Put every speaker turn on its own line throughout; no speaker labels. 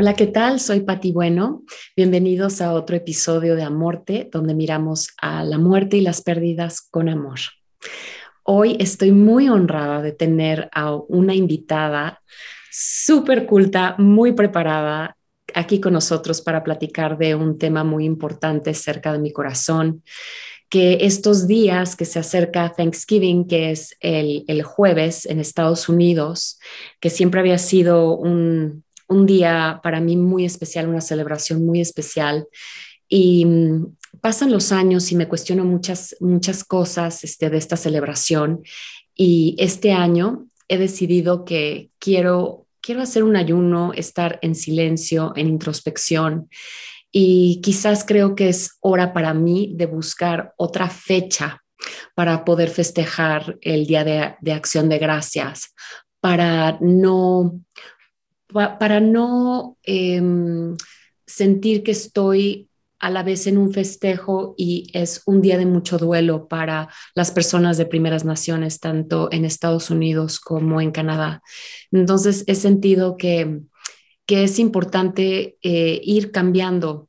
Hola, ¿qué tal? Soy Pati Bueno. Bienvenidos a otro episodio de Amorte, donde miramos a la muerte y las pérdidas con amor. Hoy estoy muy honrada de tener a una invitada súper culta, muy preparada aquí con nosotros para platicar de un tema muy importante cerca de mi corazón que estos días que se acerca Thanksgiving, que es el, el, jueves en Estados Unidos, que siempre había sido un, un día para mí muy especial, una celebración muy especial. Y mm, pasan los años y me cuestiono muchas, muchas cosas este, de esta celebración. Y este año he decidido que quiero, quiero hacer un ayuno, estar en silencio, en introspección. Y quizás creo que es hora para mí de buscar otra fecha para poder festejar el Día de, de Acción de Gracias, para no para no em, sentir que estoy a la vez en un festejo y es un día de mucho duelo para las personas de primeras naciones, tanto en Estados Unidos como en Canadá. Entonces, he sentido que, que es importante eh, ir cambiando,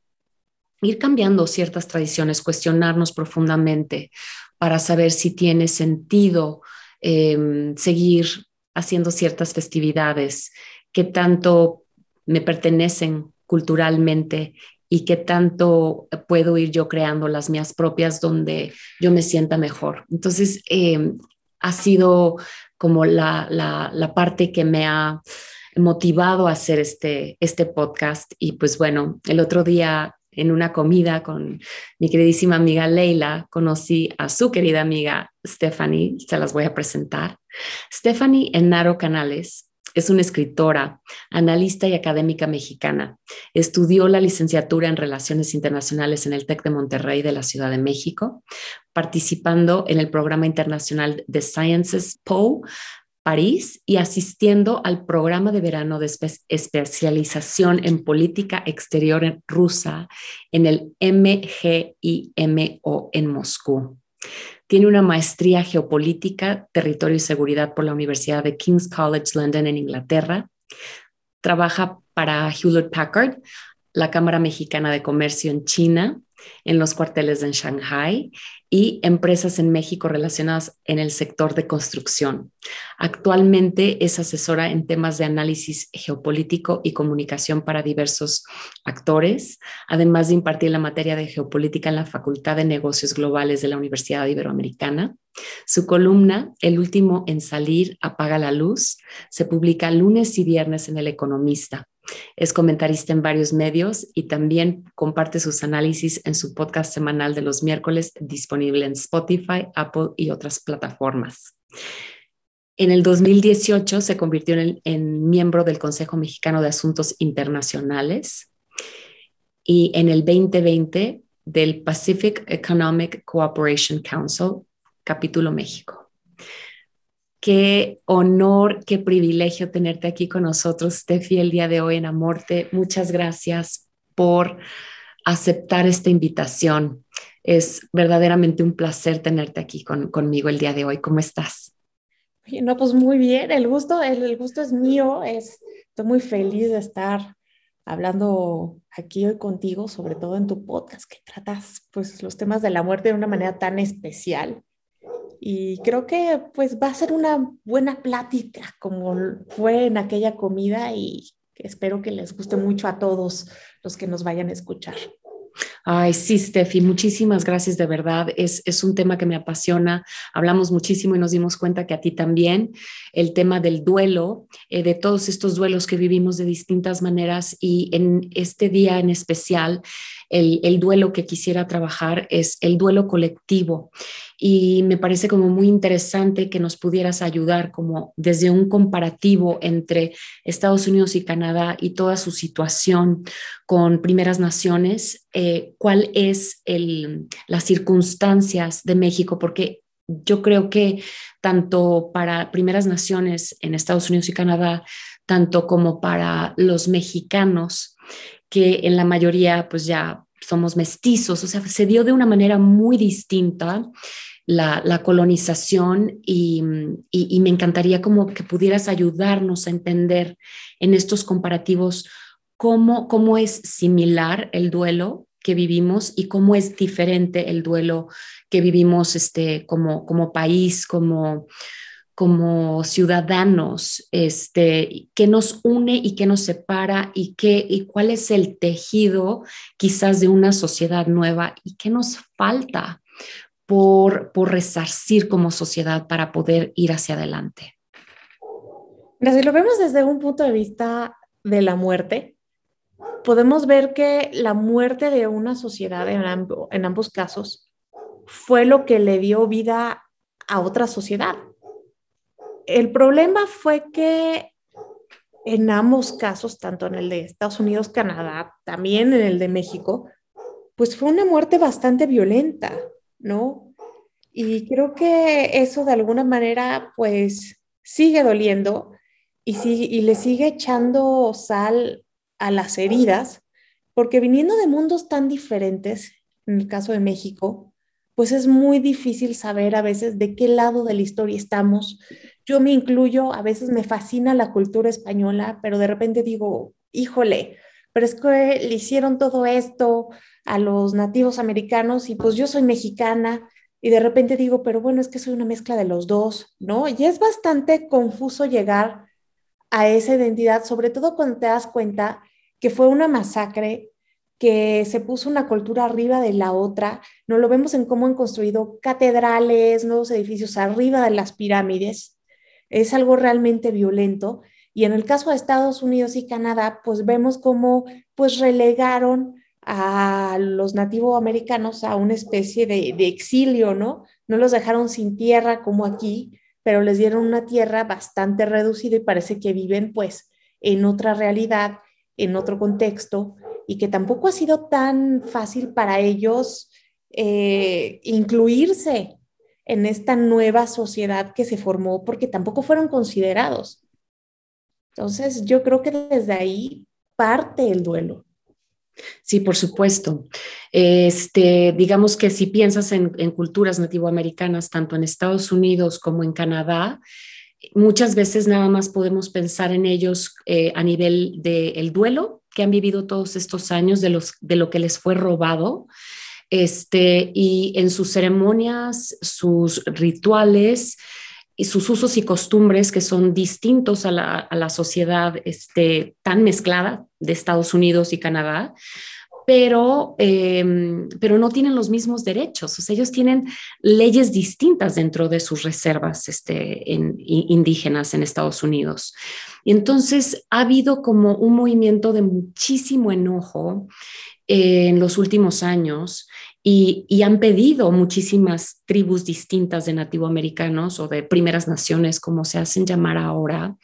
ir cambiando ciertas tradiciones, cuestionarnos profundamente para saber si tiene sentido em, seguir haciendo ciertas festividades qué tanto me pertenecen culturalmente y qué tanto puedo ir yo creando las mías propias donde yo me sienta mejor. Entonces, eh, ha sido como la, la, parte que me ha motivado a hacer este, este podcast. Y pues bueno, el otro día en una comida con mi queridísima amiga Leila, conocí a su querida amiga Stephanie, se las voy a presentar. Stephanie Enaro Canales es una escritora, analista y académica mexicana. Estudió la licenciatura en Relaciones Internacionales en el TEC de Monterrey de la Ciudad de México, participando en el programa internacional de Sciences PO París y asistiendo al programa de verano de especialización en política exterior rusa en el MGIMO en Moscú. Tiene una maestría geopolítica, territorio y seguridad por la Universidad de King's College London en Inglaterra. Trabaja para Hewlett Packard, la Cámara Mexicana de Comercio en China, en los cuarteles en Shanghai y empresas en México relacionadas en el sector de construcción. Actualmente es asesora en temas de análisis geopolítico y comunicación para diversos actores, además de impartir la materia de geopolítica en la Facultad de Negocios Globales de la Universidad Iberoamericana. Su columna, El último en salir, apaga la luz, se publica lunes y viernes en El Economista. Es comentarista en varios medios y también comparte sus análisis en su podcast semanal de los miércoles disponible en Spotify, Apple y otras plataformas. En el 2018 se convirtió en, miembro del Consejo Mexicano de Asuntos Internacionales y en el 2020 del Pacific Economic Cooperation Council, capítulo México. Qué honor, qué privilegio tenerte aquí con nosotros, Steffi, el día de hoy en Amorte. Muchas gracias por aceptar esta invitación. Es verdaderamente un placer tenerte aquí conmigo el día de hoy. ¿Cómo estás?
No, pues muy bien. El gusto, el, gusto es mío. Es, estoy muy feliz de estar hablando aquí hoy contigo, sobre todo en tu podcast, que tratas pues los temas de la muerte de una manera tan especial y creo que pues va a ser una buena plática como fue en aquella comida y espero que les guste mucho a todos los que nos vayan a escuchar.
Ay, sí, Steffi, muchísimas gracias de verdad. Es, es, un tema que me apasiona. Hablamos muchísimo y nos dimos cuenta que a ti también el tema del duelo, eh, de todos estos duelos que vivimos de distintas maneras y en este día en especial, el, el duelo que quisiera trabajar es el duelo colectivo y me parece como muy interesante que nos pudieras ayudar como desde un comparativo entre Estados Unidos y Canadá y toda su situación con primeras naciones, eh, cuál es el, las circunstancias de México, porque yo creo que tanto para primeras naciones en Estados Unidos y Canadá, tanto como para los mexicanos, que en la mayoría pues ya somos mestizos, o sea, se dio de una manera muy distinta la, colonización y, me encantaría como que pudieras ayudarnos a entender en estos comparativos cómo, cómo es similar el duelo que vivimos y cómo es diferente el duelo que vivimos este, como, como país, como, como ciudadanos, este, qué nos une y qué nos separa y, qué, y cuál es el tejido quizás de una sociedad nueva y qué nos falta por, por resarcir como sociedad para poder ir hacia adelante.
Si lo vemos desde un punto de vista de la muerte, podemos ver que la muerte de una sociedad en, en ambos casos fue lo que le dio vida a otra sociedad el problema fue que en ambos casos, tanto en el de Estados Unidos, Canadá, también en el de México, pues fue una muerte bastante violenta, ¿no? Y creo que eso de alguna manera, pues sigue doliendo y, y le sigue echando sal a las heridas, porque viniendo de mundos tan diferentes, en el caso de México, pues es muy difícil saber a veces de qué lado de la historia estamos, yo me incluyo, a veces me fascina la cultura española, pero de repente digo, híjole, pero es que le hicieron todo esto a los nativos americanos y pues yo soy mexicana y de repente digo, pero bueno, es que soy una mezcla de los dos, ¿no? Y es bastante confuso llegar a esa identidad, sobre todo cuando te das cuenta que fue una masacre, que se puso una cultura arriba de la otra. No lo vemos en cómo han construido catedrales, nuevos edificios arriba de las pirámides es algo realmente violento. Y en el caso de Estados Unidos y Canadá, pues vemos cómo pues relegaron a los nativoamericanos a una especie de, de, exilio, ¿no? No los dejaron sin tierra como aquí, pero les dieron una tierra bastante reducida y parece que viven pues en otra realidad, en otro contexto, y que tampoco ha sido tan fácil para ellos eh, incluirse en esta nueva sociedad que se formó porque tampoco fueron considerados. Entonces, yo creo que desde ahí parte el duelo.
Sí, por supuesto. Este, digamos que si piensas en, culturas nativoamericanas, tanto en Estados Unidos como en Canadá, muchas veces nada más podemos pensar en ellos eh, a nivel del duelo que han vivido todos estos años, de, los, de lo que les fue robado, este, y en sus ceremonias, sus rituales y sus usos y costumbres que son distintos a la, sociedad este, tan mezclada de Estados Unidos y Canadá, pero, em, pero no tienen los mismos derechos. O sea, ellos tienen leyes distintas dentro de sus reservas este, indígenas en Estados Unidos. Y entonces ha habido como un movimiento de muchísimo enojo en los últimos años y, han pedido muchísimas tribus distintas de nativoamericanos o de primeras naciones, como se hacen llamar ahora,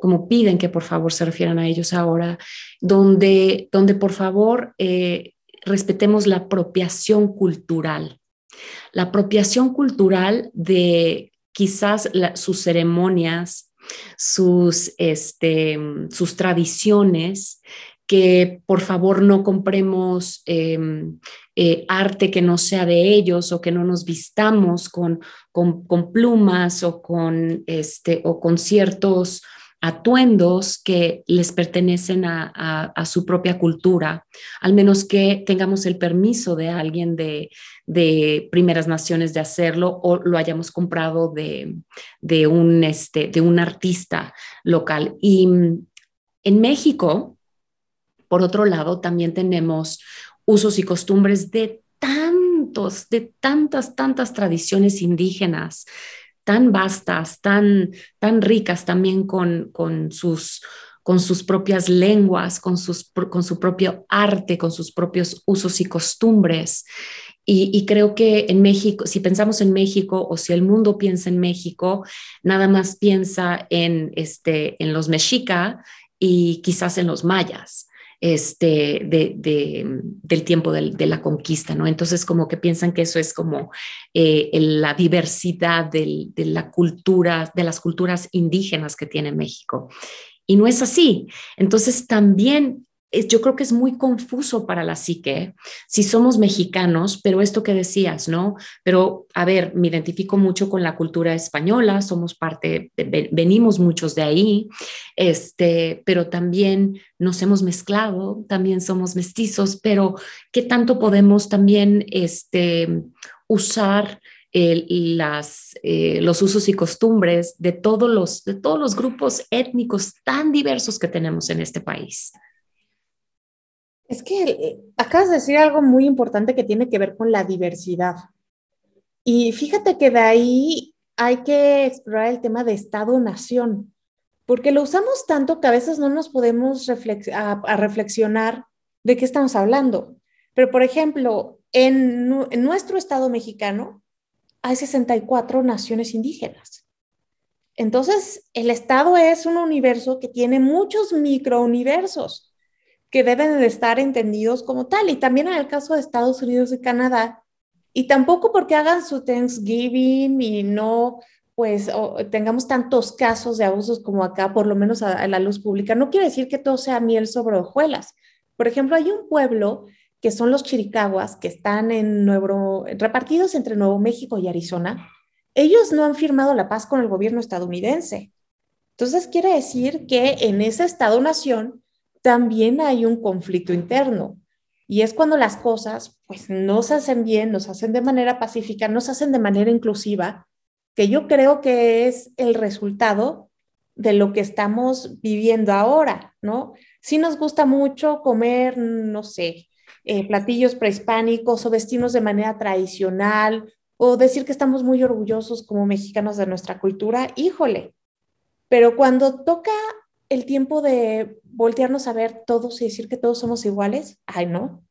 como piden que por favor se refieran a ellos ahora, donde, donde por favor eh, respetemos la apropiación cultural. La apropiación cultural de quizás sus ceremonias, sus, este, sus tradiciones, que por favor no compremos em, eh, arte que no sea de ellos o que no nos vistamos con, plumas o con, este, o con ciertos atuendos que les pertenecen a, su propia cultura, al menos que tengamos el permiso de alguien de, primeras naciones de hacerlo o lo hayamos comprado de, de, un, este, de un artista local. Y mm, en México, por otro lado, también tenemos usos y costumbres de tantos, de tantas, tantas tradiciones indígenas, tan vastas, tan, tan ricas también con, con sus con sus propias lenguas, con, sus, con su propio arte, con sus propios usos y costumbres. Y, creo que en México, si pensamos en México o si el mundo piensa en México, nada más piensa en, este, en los mexica y quizás en los mayas este, de, del tiempo de, la conquista, ¿no? Entonces como que piensan que eso es como eh, la diversidad de la cultura, de las culturas indígenas que tiene México. Y no es así. Entonces también yo creo que es muy confuso para la psique si somos mexicanos, pero esto que decías, ¿no? Pero a ver, me identifico mucho con la cultura española, somos parte, venimos muchos de ahí, este, pero también nos hemos mezclado, también somos mestizos, pero ¿qué tanto podemos también este, usar? las, eh, los usos y costumbres de todos, los, de todos los grupos étnicos tan diversos que tenemos en este país.
Es que eh, acabas de decir algo muy importante que tiene que ver con la diversidad. Y fíjate que de ahí hay que explorar el tema de Estado-nación, porque lo usamos tanto que a veces no nos podemos reflexionar de qué estamos hablando. Pero, por ejemplo, en, en nuestro Estado mexicano hay 64 naciones indígenas. Entonces, el Estado es un universo que tiene muchos microuniversos que deben de estar entendidos como tal. Y también en el caso de Estados Unidos y Canadá, y tampoco porque hagan su Thanksgiving y no, pues, tengamos tantos casos de abusos como acá, por lo menos a, la luz pública, no quiere decir que todo sea miel sobre hojuelas. Por ejemplo, hay un pueblo que son los chiricahuas, que están en Nuevo, repartidos entre Nuevo México y Arizona. Ellos no han firmado la paz con el gobierno estadounidense. Entonces, quiere decir que en ese Estado-nación también hay un conflicto interno. Y es cuando las cosas pues no se hacen bien, no se hacen de manera pacífica, no se hacen de manera inclusiva, que yo creo que es el resultado de lo que estamos viviendo ahora, ¿no? Si nos gusta mucho comer, no sé, eh, platillos prehispánicos o vestirnos de manera tradicional o decir que estamos muy orgullosos como mexicanos de nuestra cultura, híjole, pero cuando toca el tiempo de voltearnos a ver todos y decir que todos somos iguales, ay, no.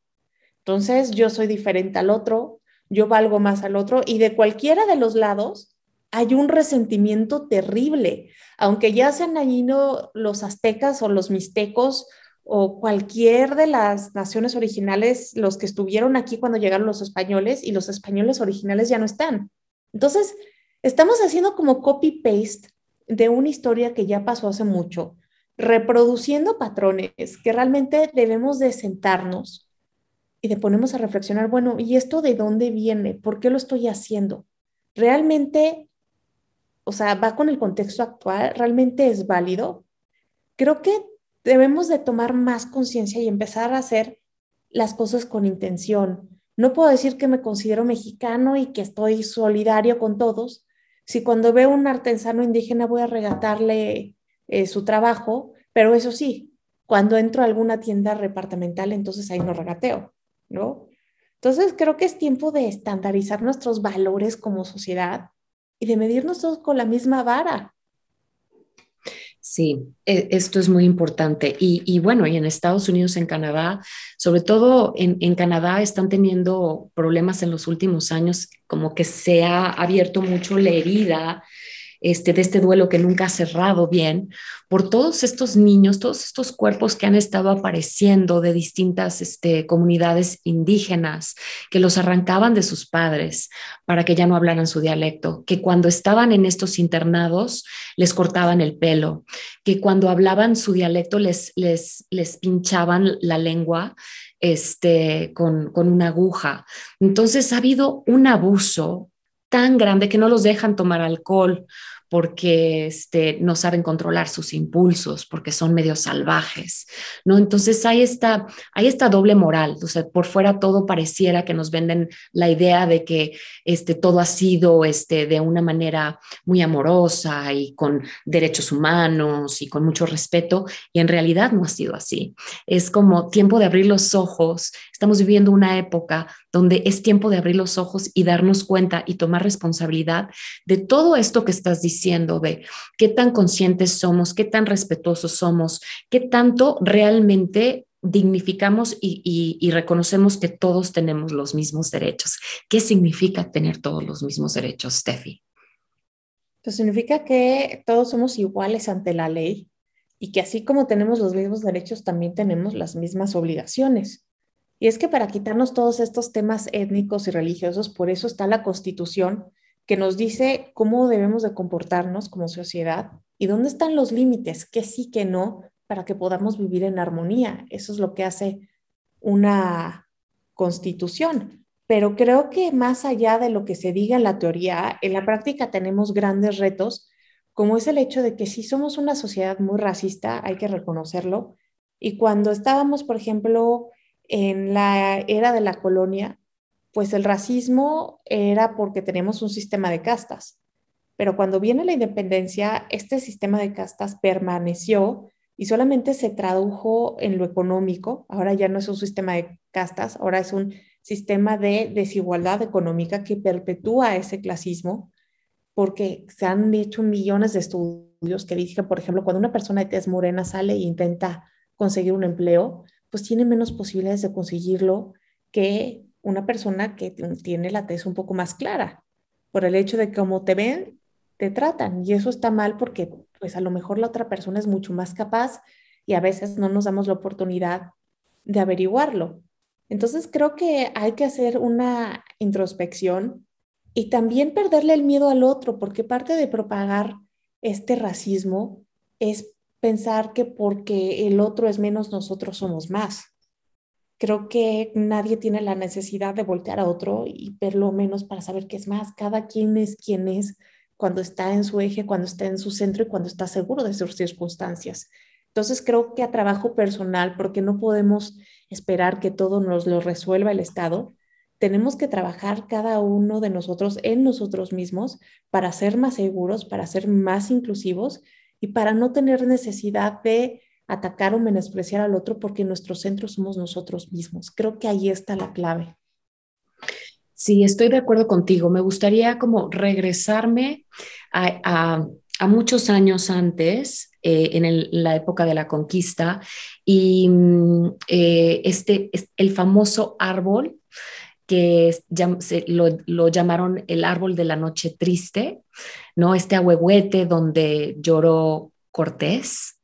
Entonces yo soy diferente al otro, yo valgo más al otro y de cualquiera de los lados hay un resentimiento terrible, aunque ya sean allí los aztecas o los mixtecos o cualquier de las naciones originales, los que estuvieron aquí cuando llegaron los españoles y los españoles originales ya no están. Entonces, estamos haciendo como copy-paste de una historia que ya pasó hace mucho reproduciendo patrones que realmente debemos de sentarnos y de ponernos a reflexionar, bueno, ¿y esto de dónde viene? ¿Por qué lo estoy haciendo? ¿Realmente, o sea, va con el contexto actual? ¿Realmente es válido? Creo que debemos de tomar más conciencia y empezar a hacer las cosas con intención. No puedo decir que me considero mexicano y que estoy solidario con todos, si cuando veo un artesano indígena voy a regatarle eh, su trabajo, pero eso sí, cuando entro a alguna tienda departamental, entonces ahí no regateo, ¿no? Entonces creo que es tiempo de estandarizar nuestros valores como sociedad y de medirnos todos con la misma vara.
Sí, e, esto es muy importante. Y, bueno, y en Estados Unidos, en Canadá, sobre todo en, Canadá, están teniendo problemas en los últimos años, como que se ha abierto mucho la herida este, de este duelo que nunca ha cerrado bien, por todos estos niños, todos estos cuerpos que han estado apareciendo de distintas este, comunidades indígenas, que los arrancaban de sus padres para que ya no hablaran su dialecto, que cuando estaban en estos internados les cortaban el pelo, que cuando hablaban su dialecto les, les, les pinchaban la lengua este, con, con una aguja. Entonces ha habido un abuso tan grande que no los dejan tomar alcohol porque este, no saben controlar sus impulsos, porque son medio salvajes, ¿no? Entonces hay esta, hay esta doble moral, o sea, por fuera todo pareciera que nos venden la idea de que este, todo ha sido este, de una manera muy amorosa y con derechos humanos y con mucho respeto, y en realidad no ha sido así. Es como tiempo de abrir los ojos, estamos viviendo una época donde es tiempo de abrir los ojos y darnos cuenta y tomar responsabilidad de todo esto que estás diciendo, de qué tan conscientes somos, qué tan respetuosos somos, qué tanto realmente dignificamos y, reconocemos que todos tenemos los mismos derechos. ¿Qué significa tener todos los mismos derechos, Steffi?
Pues significa que todos somos iguales ante la ley y que así como tenemos los mismos derechos, también tenemos las mismas obligaciones. Y es que para quitarnos todos estos temas étnicos y religiosos, por eso está la Constitución que nos dice cómo debemos de comportarnos como sociedad y dónde están los límites, qué sí, qué no, para que podamos vivir en armonía. Eso es lo que hace una constitución. Pero creo que más allá de lo que se diga en la teoría, en la práctica tenemos grandes retos, como es el hecho de que si somos una sociedad muy racista, hay que reconocerlo. Y cuando estábamos, por ejemplo, en la era de la colonia, pues el racismo era porque tenemos un sistema de castas. Pero cuando viene la independencia, este sistema de castas permaneció y solamente se tradujo en lo económico. Ahora ya no es un sistema de castas, ahora es un sistema de desigualdad económica que perpetúa ese clasismo porque se han hecho millones de estudios que dicen, por ejemplo, cuando una persona de tez morena sale e intenta conseguir un empleo, pues tiene menos posibilidades de conseguirlo que una persona que tiene la tez un poco más clara, por el hecho de que como te ven, te tratan. Y eso está mal porque pues a lo mejor la otra persona es mucho más capaz y a veces no nos damos la oportunidad de averiguarlo. Entonces creo que hay que hacer una introspección y también perderle el miedo al otro, porque parte de propagar este racismo es pensar que porque el otro es menos, nosotros somos más. Creo que nadie tiene la necesidad de voltear a otro y verlo menos para saber qué es más. Cada quien es quien es cuando está en su eje, cuando está en su centro y cuando está seguro de sus circunstancias. Entonces creo que a trabajo personal, porque no podemos esperar que todo nos lo resuelva el Estado, tenemos que trabajar cada uno de nosotros en nosotros mismos para ser más seguros, para ser más inclusivos y para no tener necesidad de atacar o menospreciar al otro porque nuestro centro somos nosotros mismos. Creo que ahí está la clave.
Sí, estoy de acuerdo contigo. Me gustaría como regresarme a, muchos años antes, eh, en la época de la conquista, y mm, eh, este, el famoso árbol que se, lo, llamaron el árbol de la noche triste, ¿no? Este ahuehuete donde lloró Cortés.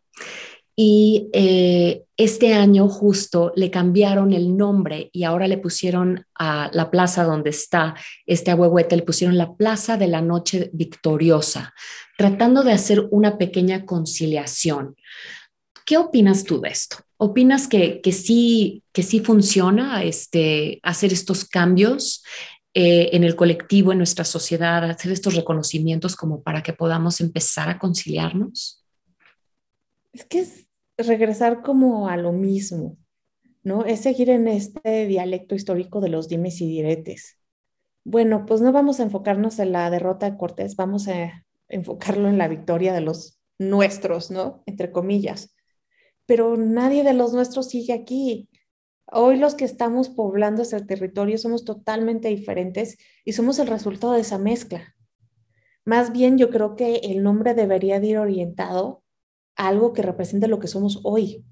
Y eh, este año justo le cambiaron el nombre y ahora le pusieron a la plaza donde está este ahuehuete, le pusieron la Plaza de la Noche Victoriosa, tratando de hacer una pequeña conciliación. ¿Qué opinas tú de esto? ¿Opinas que, que sí, que sí funciona este, hacer estos cambios eh, en el colectivo, en nuestra sociedad, hacer estos reconocimientos como para que podamos empezar a conciliarnos?
Es que es regresar como a lo mismo, ¿no? Es seguir en este dialecto histórico de los dimes y diretes. Bueno, pues no vamos a enfocarnos en la derrota de Cortés, vamos a enfocarlo en la victoria de los nuestros, ¿no? Entre comillas. Pero nadie de los nuestros sigue aquí. Hoy los que estamos poblando ese territorio somos totalmente diferentes y somos el resultado de esa mezcla. Más bien yo creo que el nombre debería de ir orientado algo que represente lo que somos hoy.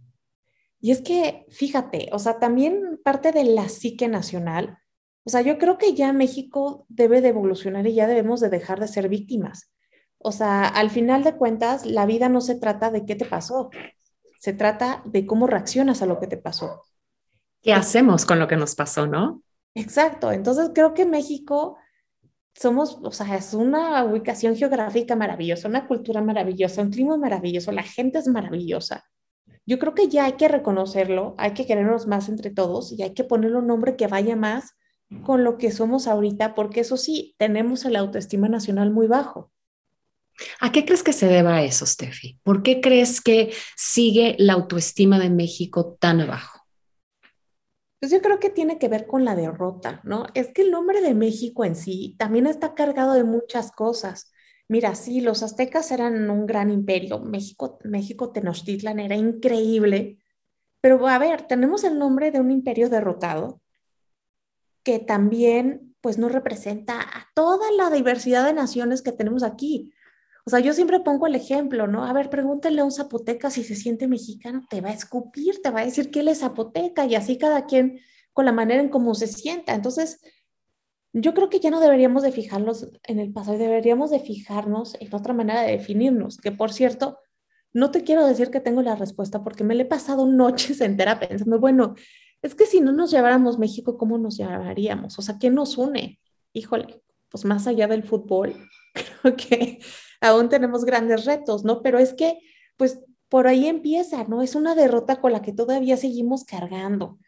Y es que, fíjate, o sea, también parte de la psique nacional, o sea, yo creo que ya México debe de evolucionar y ya debemos de dejar de ser víctimas. O sea, al final de cuentas, la vida no se trata de qué te pasó, se trata de cómo reaccionas a lo que te pasó.
¿Qué hacemos con lo que nos pasó, no?
Exacto, entonces creo que México somos, o sea, es una ubicación geográfica maravillosa, una cultura maravillosa, un clima maravilloso, la gente es maravillosa. Yo creo que ya hay que reconocerlo, hay que querernos más entre todos y hay que ponerle un nombre que vaya más con lo que somos ahorita, porque eso sí, tenemos el autoestima nacional muy bajo.
¿A qué crees que se deba eso, Steffi? ¿Por qué crees que sigue la autoestima de México tan abajo?
Pues yo creo que tiene que ver con la derrota, ¿no? Es que el nombre de México en sí también está cargado de muchas cosas. Mira, sí, los aztecas eran un gran imperio, México, México Tenochtitlan era increíble, pero a ver, tenemos el nombre de un imperio derrotado que también pues no representa a toda la diversidad de naciones que tenemos aquí. O sea, yo siempre pongo el ejemplo, ¿no? A ver, pregúntale a un zapoteca si se siente mexicano, te va a escupir, te va a decir que él es zapoteca y así cada quien con la manera en cómo se sienta. Entonces, yo creo que ya no deberíamos de fijarnos en el pasado, deberíamos de fijarnos en otra manera de definirnos, que por cierto, no te quiero decir que tengo la respuesta porque me le he pasado noches entera pensando, bueno, es que si no nos lleváramos México, ¿cómo nos llevaríamos? O sea, ¿qué nos une? Híjole, pues más allá del fútbol, creo que aún tenemos grandes retos, ¿no? Pero es que, pues, por ahí empieza, ¿no? Es una derrota con la que todavía seguimos cargando.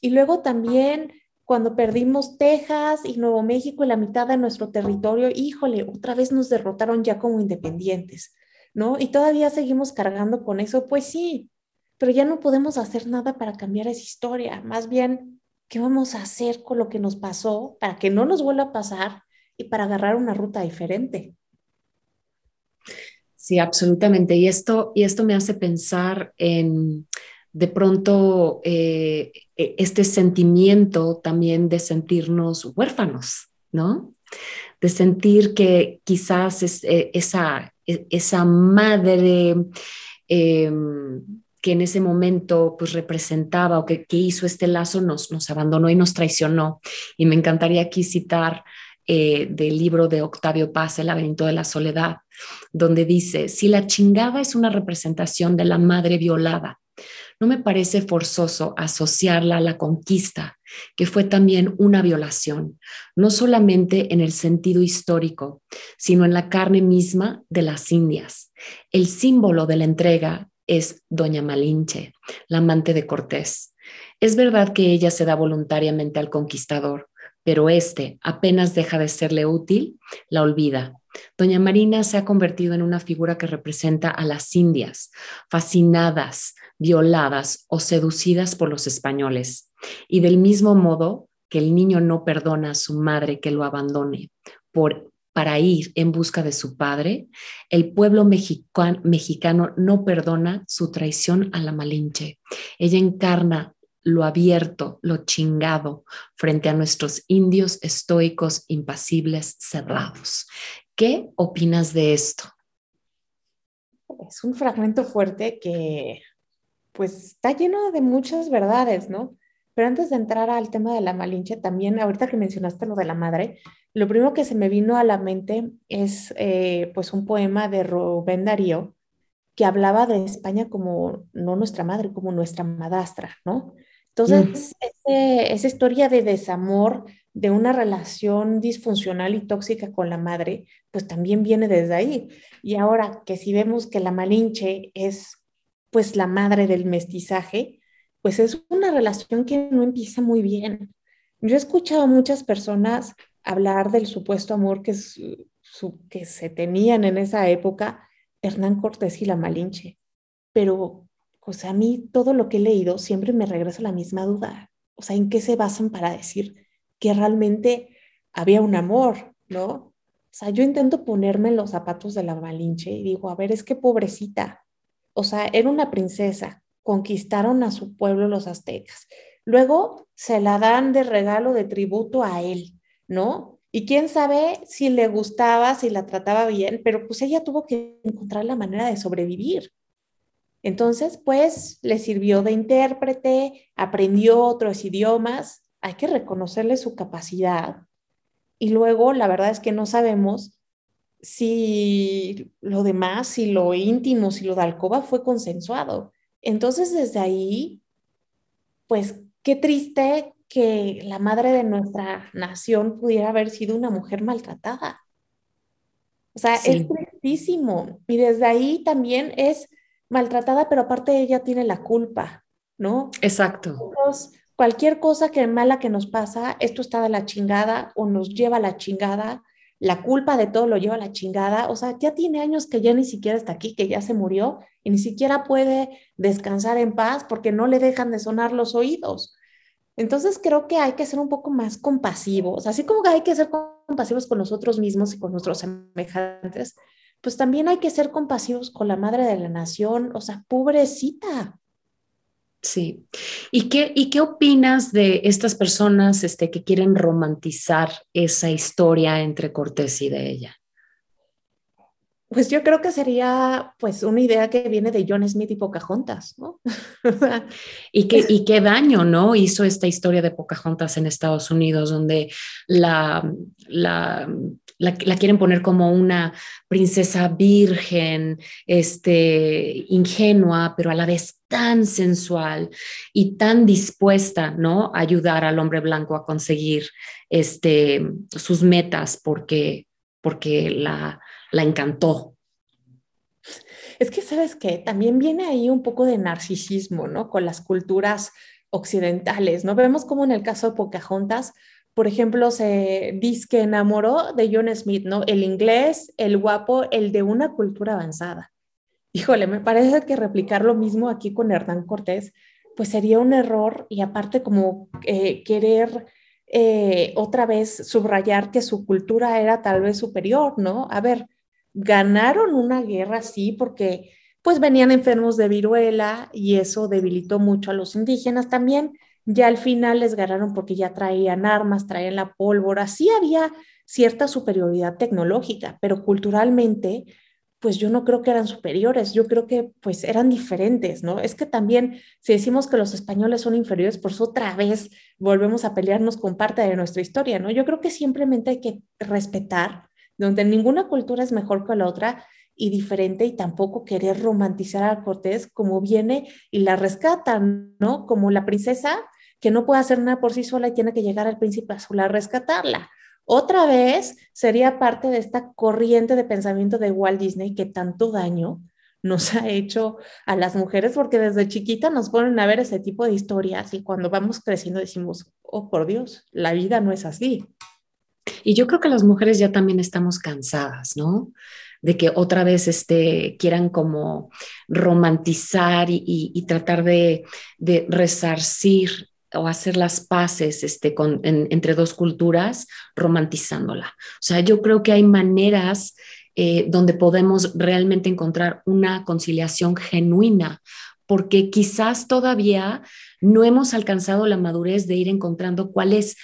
Y luego también cuando perdimos Texas y Nuevo México y la mitad de nuestro territorio, híjole, otra vez nos derrotaron ya como independientes, ¿no? Y todavía seguimos cargando con eso, pues sí, pero ya no podemos hacer nada para cambiar esa historia. Más bien, ¿qué vamos a hacer con lo que nos pasó para que no nos vuelva a pasar y para agarrar una ruta diferente?
Sí, absolutamente. Y esto, y esto me hace pensar en de pronto eh, e, este sentimiento también de sentirnos huérfanos, ¿no? De sentir que quizás e, esa, e, esa madre em, que en ese momento pues representaba o que, hizo este lazo nos, nos abandonó y nos traicionó. Y me encantaría aquí citar eh, del libro de Octavio Paz, El laberinto de la soledad, donde dice, si la chingada es una representación de la madre violada, no me parece forzoso asociarla a la conquista, que fue también una violación, no solamente en el sentido histórico, sino en la carne misma de las Indias. El símbolo de la entrega es Doña Malinche, la amante de Cortés. Es verdad que ella se da voluntariamente al conquistador, pero este apenas deja de serle útil, la olvida. Doña Marina se ha convertido en una figura que representa a las indias, fascinadas, violadas o seducidas por los españoles. Y del mismo modo que el niño no perdona a su madre que lo abandone para ir en busca de su padre, el pueblo mexicano no perdona su traición a la Malinche. Ella encarna lo abierto, lo chingado frente a nuestros indios estoicos, impasibles, cerrados. ¿Qué opinas de esto?
Es un fragmento fuerte que pues está lleno de muchas verdades, ¿no? Pero antes de entrar al tema de la Malinche, también ahorita que mencionaste lo de la madre, lo primero que se me vino a la mente es eh, pues un poema de Rubén Darío que hablaba de España como no nuestra madre, como nuestra madastra, ¿no? Entonces, esa historia de desamor, de una relación disfuncional y tóxica con la madre, pues también viene desde ahí. Y ahora que si vemos que la Malinche es pues la madre del mestizaje, pues es una relación que no empieza muy bien. Yo he escuchado a muchas personas hablar del supuesto amor que, que se tenían en esa época, Hernán Cortés y la Malinche, pero o sea, a mí todo lo que he leído siempre me regresa la misma duda. O sea, ¿en qué se basan para decir que realmente había un amor, ¿no? O sea, yo intento ponerme en los zapatos de la Malinche y digo, a ver, es que pobrecita. O sea, era una princesa, conquistaron a su pueblo los aztecas. Luego se la dan de regalo, de tributo a él, ¿no? Y quién sabe si le gustaba, si la trataba bien, pero pues ella tuvo que encontrar la manera de sobrevivir. Entonces, pues le sirvió de intérprete, aprendió otros idiomas, hay que reconocerle su capacidad. Y luego, la verdad es que no sabemos si lo demás, si lo íntimo, si lo de alcoba fue consensuado. Entonces, desde ahí, pues qué triste que la madre de nuestra nación pudiera haber sido una mujer maltratada. O sea, es tristísimo. Y desde ahí también es maltratada, pero aparte ella tiene la culpa, ¿no?
Exacto.
cualquier cosa que mala que nos pasa, esto está de la chingada o nos lleva a la chingada, la culpa de todo lo lleva a la chingada, o sea, ya tiene años que ya ni siquiera está aquí, que ya se murió y ni siquiera puede descansar en paz porque no le dejan de sonar los oídos. Entonces creo que hay que ser un poco más compasivos, así como que hay que ser compasivos con nosotros mismos y con nuestros semejantes, pues también hay que ser compasivos con la madre de la nación, o sea, pobrecita.
Sí. ¿Y qué, ¿Y qué opinas de estas personas este, que quieren romantizar esa historia entre Cortés y de ella?
Pues yo creo que sería pues una idea que viene de John Smith y Pocahontas, ¿no?
y, qué, y qué daño, ¿no? Hizo esta historia de Pocahontas en Estados Unidos, donde la, la, la, quieren poner como una princesa virgen, este, ingenua, pero a la vez tan sensual y tan dispuesta, ¿no? A ayudar al hombre blanco a conseguir este, sus metas porque, porque la, la encantó.
Es que, ¿sabes qué? También viene ahí un poco de narcisismo, ¿no? Con las culturas occidentales, ¿no? Vemos como en el caso de Pocahontas, por ejemplo, se dice que enamoró de John Smith, ¿no? El inglés, el guapo, el de una cultura avanzada. Híjole, me parece que replicar lo mismo aquí con Hernán Cortés, pues sería un error y aparte como eh, querer eh, otra vez subrayar que su cultura era tal vez superior, ¿no? A ver, ganaron una guerra, sí, porque pues venían enfermos de viruela y eso debilitó mucho a los indígenas también. Ya al final les ganaron porque ya traían armas, traían la pólvora, sí había cierta superioridad tecnológica, pero culturalmente, pues yo no creo que eran superiores, yo creo que pues eran diferentes, ¿no? Es que también si decimos que los españoles son inferiores, pues otra vez volvemos a pelearnos con parte de nuestra historia, ¿no? Yo creo que simplemente hay que respetar donde ninguna cultura es mejor que la otra y diferente y tampoco querer romantizar a Cortés como viene y la rescatan, ¿no? Como la princesa que no puede hacer nada por sí sola y tiene que llegar al príncipe azul a rescatarla. Otra vez sería parte de esta corriente de pensamiento de Walt Disney que tanto daño nos ha hecho a las mujeres porque desde chiquita nos ponen a ver ese tipo de historias y cuando vamos creciendo decimos, oh por Dios, la vida no es así.
Y yo creo que las mujeres ya también estamos cansadas, ¿no? De que otra vez este, quieran como romantizar y, tratar de, resarcir o hacer las paces este, con, entre dos culturas romantizándola. O sea, yo creo que hay maneras eh, donde podemos realmente encontrar una conciliación genuina, porque quizás todavía no hemos alcanzado la madurez de ir encontrando cuáles,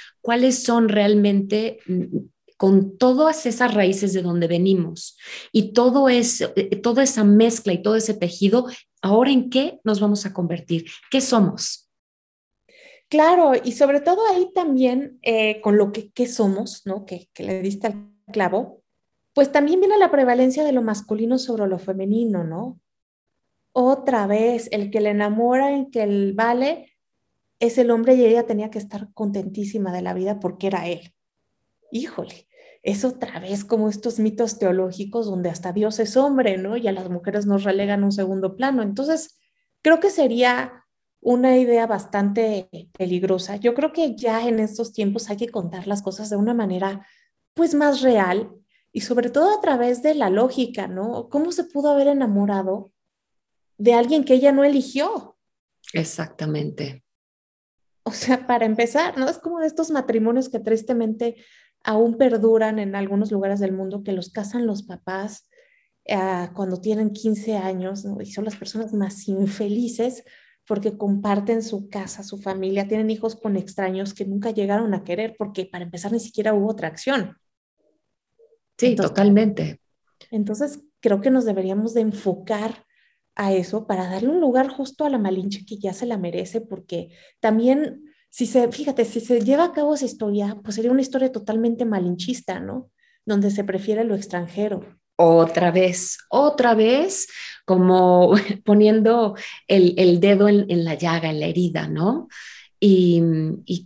son realmente mm, con todas esas raíces de donde venimos y todo es, eh, toda esa mezcla y todo ese tejido, ahora en qué nos vamos a convertir, qué somos.
Claro, y sobre todo ahí también eh, con lo que ¿qué somos, ¿no? Que, que le diste al clavo, pues también viene la prevalencia de lo masculino sobre lo femenino, ¿no? otra vez, el que le enamora, el que el vale, es el hombre y ella tenía que estar contentísima de la vida porque era él. Híjole, es otra vez como estos mitos teológicos donde hasta Dios es hombre, ¿no? Y a las mujeres nos relegan un segundo plano. Entonces, creo que sería una idea bastante peligrosa. Yo creo que ya en estos tiempos hay que contar las cosas de una manera pues más real y sobre todo a través de la lógica, ¿no? ¿Cómo se pudo haber enamorado de alguien que ella no eligió.
Exactamente.
O sea, para empezar, ¿no? Es como de estos matrimonios que tristemente aún perduran en algunos lugares del mundo, que los casan los papás ah, cuando tienen 15 años, ¿no? Y son las personas más infelices porque comparten su casa, su familia, tienen hijos con extraños que nunca llegaron a querer porque para empezar ni siquiera hubo atracción.
Sí, totalmente.
Entonces, creo que nos deberíamos de enfocar a eso para darle un lugar justo a la Malinche que ya se la merece, porque también, si se, fíjate, si se lleva a cabo esa historia, pues sería una historia totalmente malinchista, ¿no? Donde se prefiere lo extranjero.
Otra vez, otra vez, como poniendo el, dedo en, la llaga, en la herida, ¿no? Y,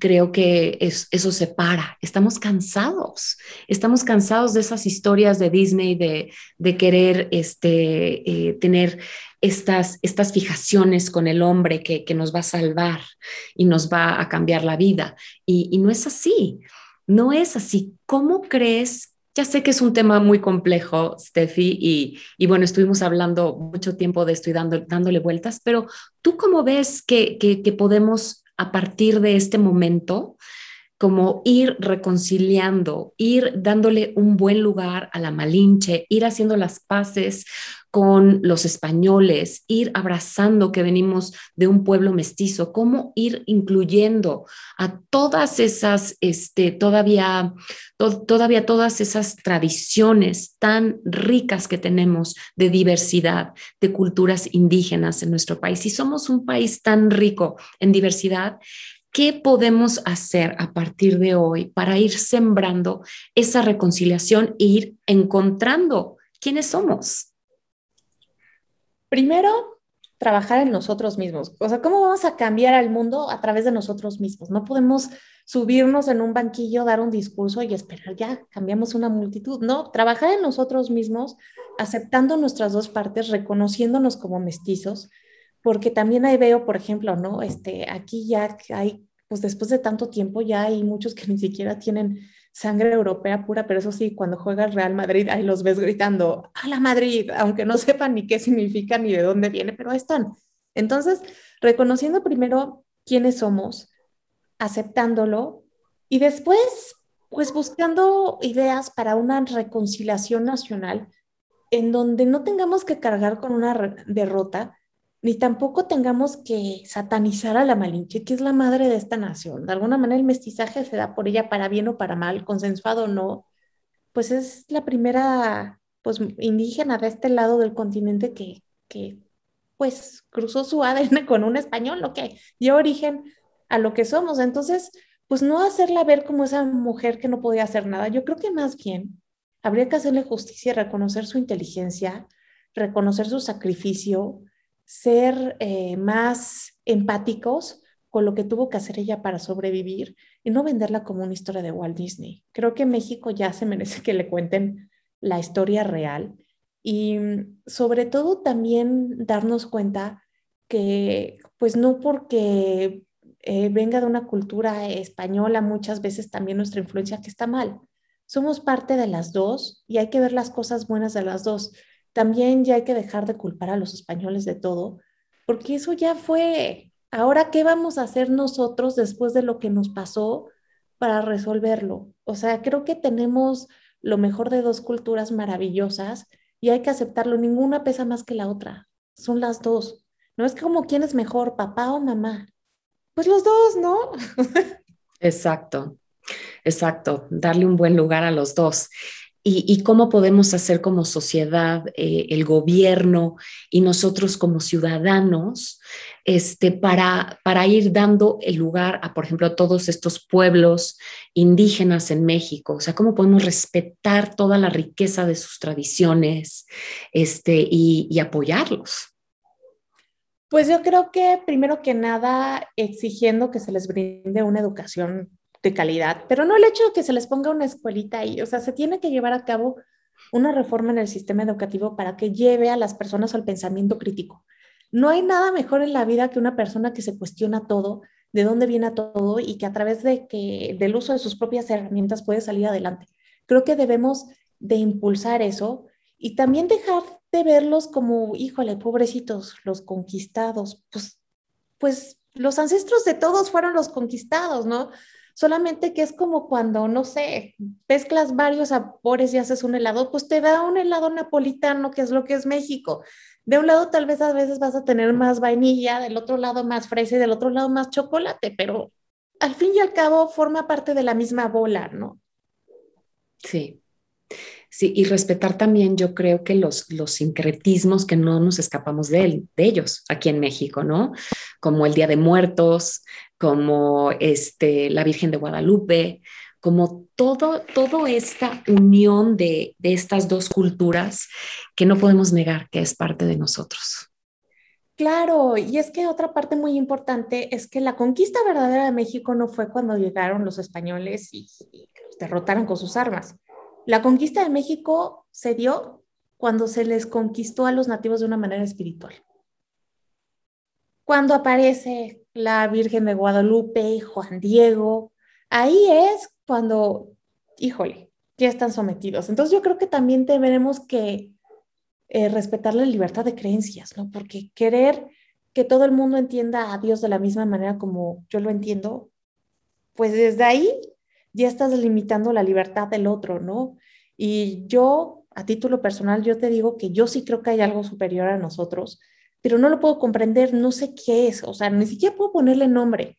creo que eso se para. Estamos cansados, estamos cansados de esas historias de Disney de, querer este, eh, tener estas, estas fijaciones con el hombre que, nos va a salvar y nos va a cambiar la vida. Y, no es así, no es así. ¿Cómo crees ya sé que es un tema muy complejo, Steffi, y, y, bueno, estuvimos hablando mucho tiempo de esto y dándole vueltas, pero ¿tú cómo ves que, que, podemos a partir de este momento, como ir reconciliando, ir dándole un buen lugar a la Malinche, ir haciendo las paces con los españoles, ir abrazando que venimos de un pueblo mestizo, cómo ir incluyendo a todas esas, este, todavía, todavía todas esas tradiciones tan ricas que tenemos de diversidad, de culturas indígenas en nuestro país. Si somos un país tan rico en diversidad, ¿Qué podemos hacer a partir de hoy para ir sembrando esa reconciliación e ir encontrando quiénes somos?
Primero, trabajar en nosotros mismos. O sea, ¿cómo vamos a cambiar al mundo a través de nosotros mismos? No podemos subirnos en un banquillo, dar un discurso y esperar ya, cambiamos una multitud. No, trabajar en nosotros mismos, aceptando nuestras dos partes, reconociéndonos como mestizos, porque también ahí veo, por ejemplo, ¿no? Este, aquí ya hay, pues después de tanto tiempo, ya hay muchos que ni siquiera tienen sangre europea pura, pero eso sí, cuando juega el Real Madrid, ahí los ves gritando, a la Madrid, aunque no sepan ni qué significa ni de dónde viene, pero ahí están. Entonces, reconociendo primero quiénes somos, aceptándolo y después, pues buscando ideas para una reconciliación nacional en donde no tengamos que cargar con una derrota, ni tampoco tengamos que satanizar a la Malinche, que es la madre de esta nación. De alguna manera el mestizaje se da por ella para bien o para mal, consensuado o no, pues es la primera pues, indígena de este lado del continente que, que pues cruzó su ADN con un español, lo que dio origen a lo que somos. Entonces, pues no hacerla ver como esa mujer que no podía hacer nada. Yo creo que más bien habría que hacerle justicia, reconocer su inteligencia, reconocer su sacrificio, ser eh, más empáticos con lo que tuvo que hacer ella para sobrevivir y no venderla como una historia de Walt Disney. Creo que México ya se merece que le cuenten la historia real y mm, sobre todo también darnos cuenta que pues no porque eh, venga de una cultura española muchas veces también nuestra influencia que está mal. Somos parte de las dos y hay que ver las cosas buenas de las dos también ya hay que dejar de culpar a los españoles de todo, porque eso ya fue. Ahora, ¿qué vamos a hacer nosotros después de lo que nos pasó para resolverlo? O sea, creo que tenemos lo mejor de dos culturas maravillosas y hay que aceptarlo. Ninguna pesa más que la otra. Son las dos. No es como quién es mejor, papá o mamá. Pues los dos, ¿no?
Exacto, exacto. Darle un buen lugar a los dos y, cómo podemos hacer como sociedad, eh, el gobierno y nosotros como ciudadanos, este, para, para ir dando el lugar a, por ejemplo, a todos estos pueblos indígenas en México. O sea, cómo podemos respetar toda la riqueza de sus tradiciones este, y, y apoyarlos.
Pues yo creo que primero que nada exigiendo que se les brinde una educación de calidad, pero no el hecho de que se les ponga una escuelita ahí, o sea, se tiene que llevar a cabo una reforma en el sistema educativo para que lleve a las personas al pensamiento crítico. No hay nada mejor en la vida que una persona que se cuestiona todo, de dónde viene todo y que a través de que del uso de sus propias herramientas puede salir adelante. Creo que debemos de impulsar eso y también dejar de verlos como, híjole, pobrecitos, los conquistados, pues pues los ancestros de todos fueron los conquistados, ¿no? Solamente que es como cuando, no sé, mezclas varios sabores y haces un helado, pues te da un helado napolitano, que es lo que es México. De un lado tal vez a veces vas a tener más vainilla, del otro lado más fresa y del otro lado más chocolate, pero al fin y al cabo forma parte de la misma bola, ¿no?
Sí. Sí, y respetar también, yo creo que los, los sincretismos que no nos escapamos de, de ellos aquí en México, ¿no? Como el Día de Muertos, como este, la Virgen de Guadalupe, como todo, toda esta unión de, de estas dos culturas que no podemos negar que es parte de nosotros.
Claro, y es que otra parte muy importante es que la conquista verdadera de México no fue cuando llegaron los españoles y, y los derrotaron con sus armas. La conquista de México se dio cuando se les conquistó a los nativos de una manera espiritual. Cuando aparece la Virgen de Guadalupe, Juan Diego, ahí es cuando, híjole, ya están sometidos. Entonces yo creo que también tenemos que eh, respetar la libertad de creencias, ¿no? Porque querer que todo el mundo entienda a Dios de la misma manera como yo lo entiendo, pues desde ahí ya estás limitando la libertad del otro, ¿no? Y yo, a título personal, yo te digo que yo sí creo que hay algo superior a nosotros, pero no lo puedo comprender, no sé qué es, o sea, ni siquiera puedo ponerle nombre.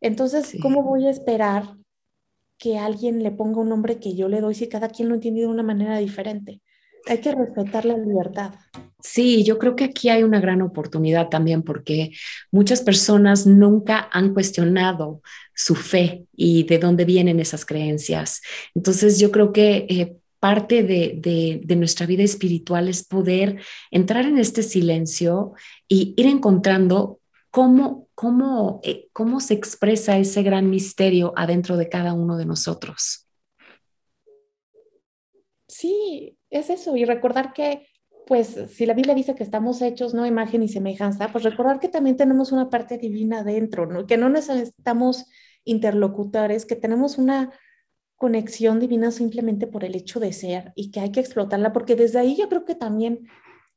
Entonces, ¿cómo voy a esperar que alguien le ponga un nombre que yo le doy si cada quien lo entiende de una manera diferente? Hay que respetar la libertad.
Sí, yo creo que aquí hay una gran oportunidad también porque muchas personas nunca han cuestionado su fe y de dónde vienen esas creencias. Entonces, yo creo que eh, parte de, nuestra vida espiritual es poder entrar en este silencio y ir encontrando cómo, cómo, eh, cómo se expresa ese gran misterio adentro de cada uno de nosotros.
Sí, es eso. Y recordar que, pues, si la Biblia dice que estamos hechos, no imagen y semejanza, pues recordar que también tenemos una parte divina dentro, ¿no? Que no necesitamos interlocutores, que tenemos una conexión divina simplemente por el hecho de ser y que hay que explotarla, porque desde ahí yo creo que también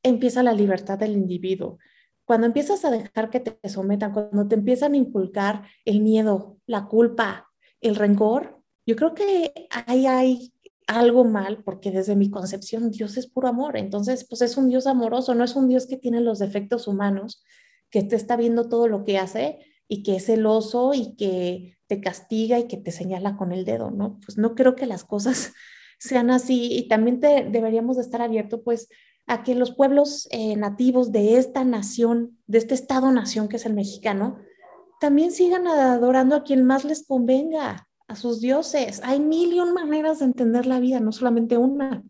empieza la libertad del individuo. Cuando empiezas a dejar que te sometan, cuando te empiezan a inculcar el miedo, la culpa, el rencor, yo creo que ahí hay algo mal, porque desde mi concepción Dios es puro amor. Entonces, pues es un Dios amoroso, no es un Dios que tiene los defectos humanos, que te está viendo todo lo que hace y que es celoso y que te castiga y que te señala con el dedo, ¿no? Pues no creo que las cosas sean así y también te, deberíamos de estar abiertos pues a que los pueblos eh, nativos de esta nación, de este estado-nación que es el mexicano, también sigan adorando a quien más les convenga, a sus dioses. Hay mil y un maneras de entender la vida, no solamente una.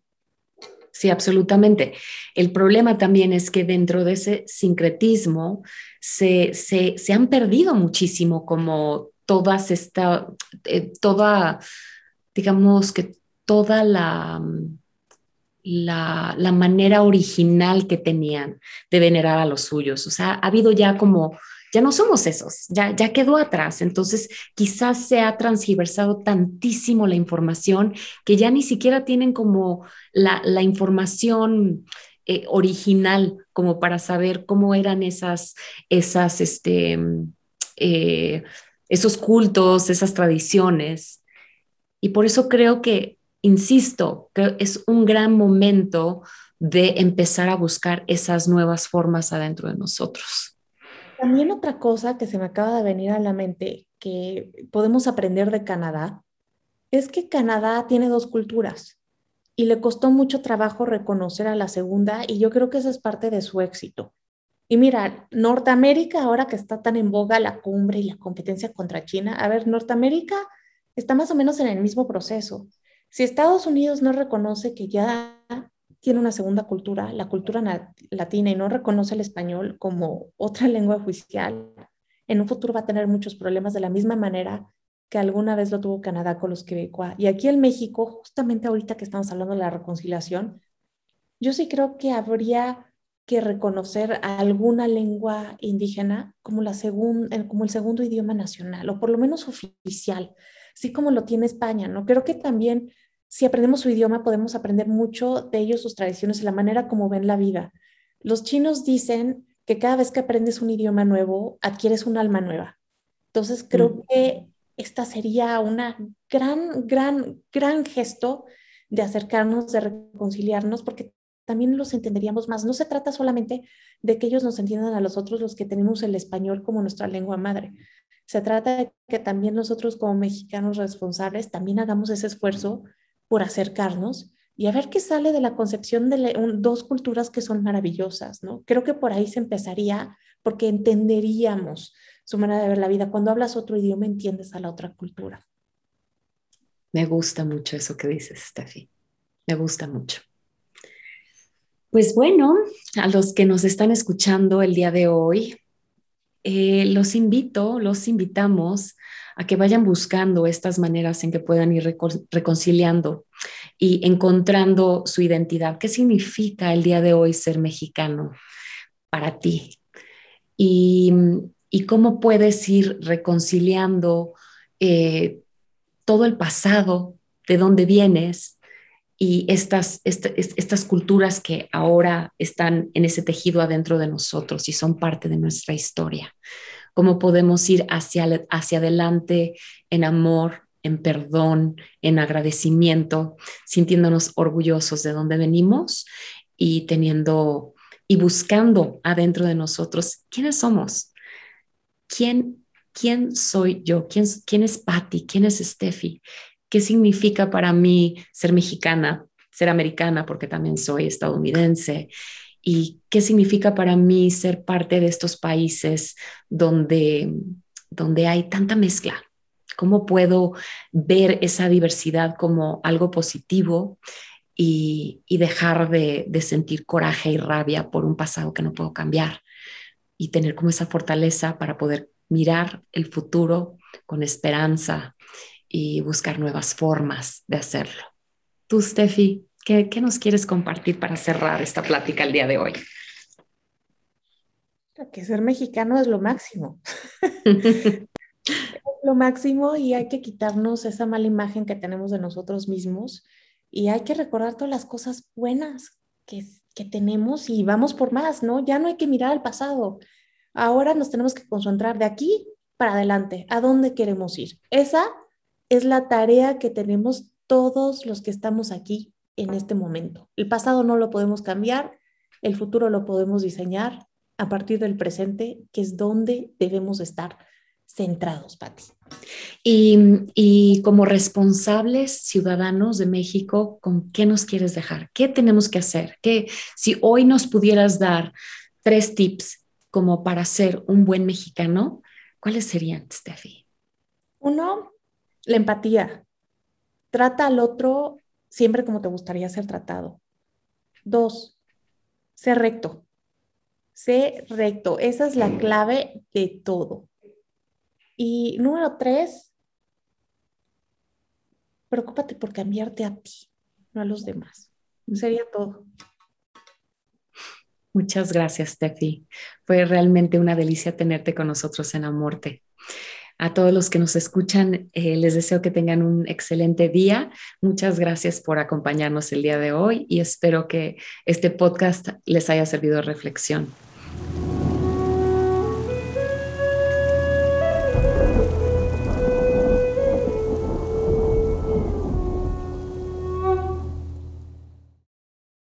Sí, absolutamente. El problema también es que dentro de ese sincretismo se, se, se han perdido muchísimo como todas esta, eh, toda, digamos que toda la, la, la, manera original que tenían de venerar a los suyos. O sea, ha habido ya como, ya no somos esos, ya, ya quedó atrás. Entonces, quizás se ha transversado tantísimo la información que ya ni siquiera tienen como la, la información eh, original como para saber cómo eran esas, esas, este, eh, esos cultos, esas tradiciones. Y por eso creo que, insisto, que es un gran momento de empezar a buscar esas nuevas formas adentro de nosotros.
También otra cosa que se me acaba de venir a la mente que podemos aprender de Canadá es que Canadá tiene dos culturas y le costó mucho trabajo reconocer a la segunda y yo creo que esa es parte de su éxito. Y mira, Norteamérica, ahora que está tan en boga la cumbre y la competencia contra China, a ver, Norteamérica está más o menos en el mismo proceso. Si Estados Unidos no reconoce que ya tiene una segunda cultura, la cultura latina, y no reconoce el español como otra lengua oficial, en un futuro va a tener muchos problemas de la misma manera que alguna vez lo tuvo Canadá con los quebecois. Y aquí en México, justamente ahorita que estamos hablando de la reconciliación, yo sí creo que habría que reconocer a alguna lengua indígena como, la como el segundo idioma nacional, o por lo menos oficial, así como lo tiene España, ¿no? Creo que también si aprendemos su idioma podemos aprender mucho de ellos, sus tradiciones y la manera como ven la vida. Los chinos dicen que cada vez que aprendes un idioma nuevo, adquieres un alma nueva. Entonces creo mm. que esta sería una gran, gran, gran gesto de acercarnos, de reconciliarnos, porque también los entenderíamos más. No se trata solamente de que ellos nos entiendan a los otros, los que tenemos el español como nuestra lengua madre. Se trata de que también nosotros como mexicanos responsables también hagamos ese esfuerzo por acercarnos y a ver qué sale de la concepción de dos culturas que son maravillosas, ¿no? Creo que por ahí se empezaría porque entenderíamos su manera de ver la vida. Cuando hablas otro idioma entiendes a la otra cultura.
Me gusta mucho eso que dices, Steffi. Me gusta mucho. Pues bueno, a los que nos están escuchando el día de hoy, eh, los invito, los invitamos a que vayan buscando estas maneras en que puedan ir reconciliando y encontrando su identidad. ¿Qué significa el día de hoy ser mexicano para ti? Y, cómo puedes ir reconciliando eh, todo el pasado, de dónde vienes, y estas, estas culturas que ahora están en ese tejido adentro de nosotros y son parte de nuestra historia. Cómo podemos ir hacia, hacia adelante en amor, en perdón, en agradecimiento, sintiéndonos orgullosos de dónde venimos y teniendo y buscando adentro de nosotros quiénes somos, quién, quién soy yo, quién, quién es Patty, quién es Steffi, qué significa para mí ser mexicana, ser americana, porque también soy estadounidense, y qué significa para mí ser parte de estos países donde, donde hay tanta mezcla. ¿Cómo puedo ver esa diversidad como algo positivo y, dejar de, de sentir coraje y rabia por un pasado que no puedo cambiar y tener como esa fortaleza para poder mirar el futuro con esperanza y buscar nuevas formas de hacerlo. Tú, Steffi, ¿qué, ¿qué, nos quieres compartir para cerrar esta plática el día de hoy?
Que ser mexicano es lo máximo. lo máximo y hay que quitarnos esa mala imagen que tenemos de nosotros mismos y hay que recordar todas las cosas buenas que, que tenemos y vamos por más, ¿no? Ya no hay que mirar al pasado. Ahora nos tenemos que concentrar de aquí para adelante, a dónde queremos ir. Esa es la tarea que tenemos todos los que estamos aquí en este momento. El pasado no lo podemos cambiar, el futuro lo podemos diseñar a partir del presente, que es donde debemos estar centrados, Pati.
Y, y, como responsables ciudadanos de México, ¿con qué nos quieres dejar? ¿Qué tenemos que hacer? ¿Qué, si hoy nos pudieras dar tres tips como para ser un buen mexicano, ¿cuáles serían, Steffi?
Uno, la empatía. Trata al otro siempre como te gustaría ser tratado. Dos, sé recto. Sé recto. Esa es la clave de todo. Y número tres, preocúpate por cambiarte a ti, no a los demás. Sería todo.
Muchas gracias, Steffi. Fue realmente una delicia tenerte con nosotros en Amorte. A todos los que nos escuchan, eh, les deseo que tengan un excelente día. Muchas gracias por acompañarnos el día de hoy y espero que este podcast les haya servido de reflexión.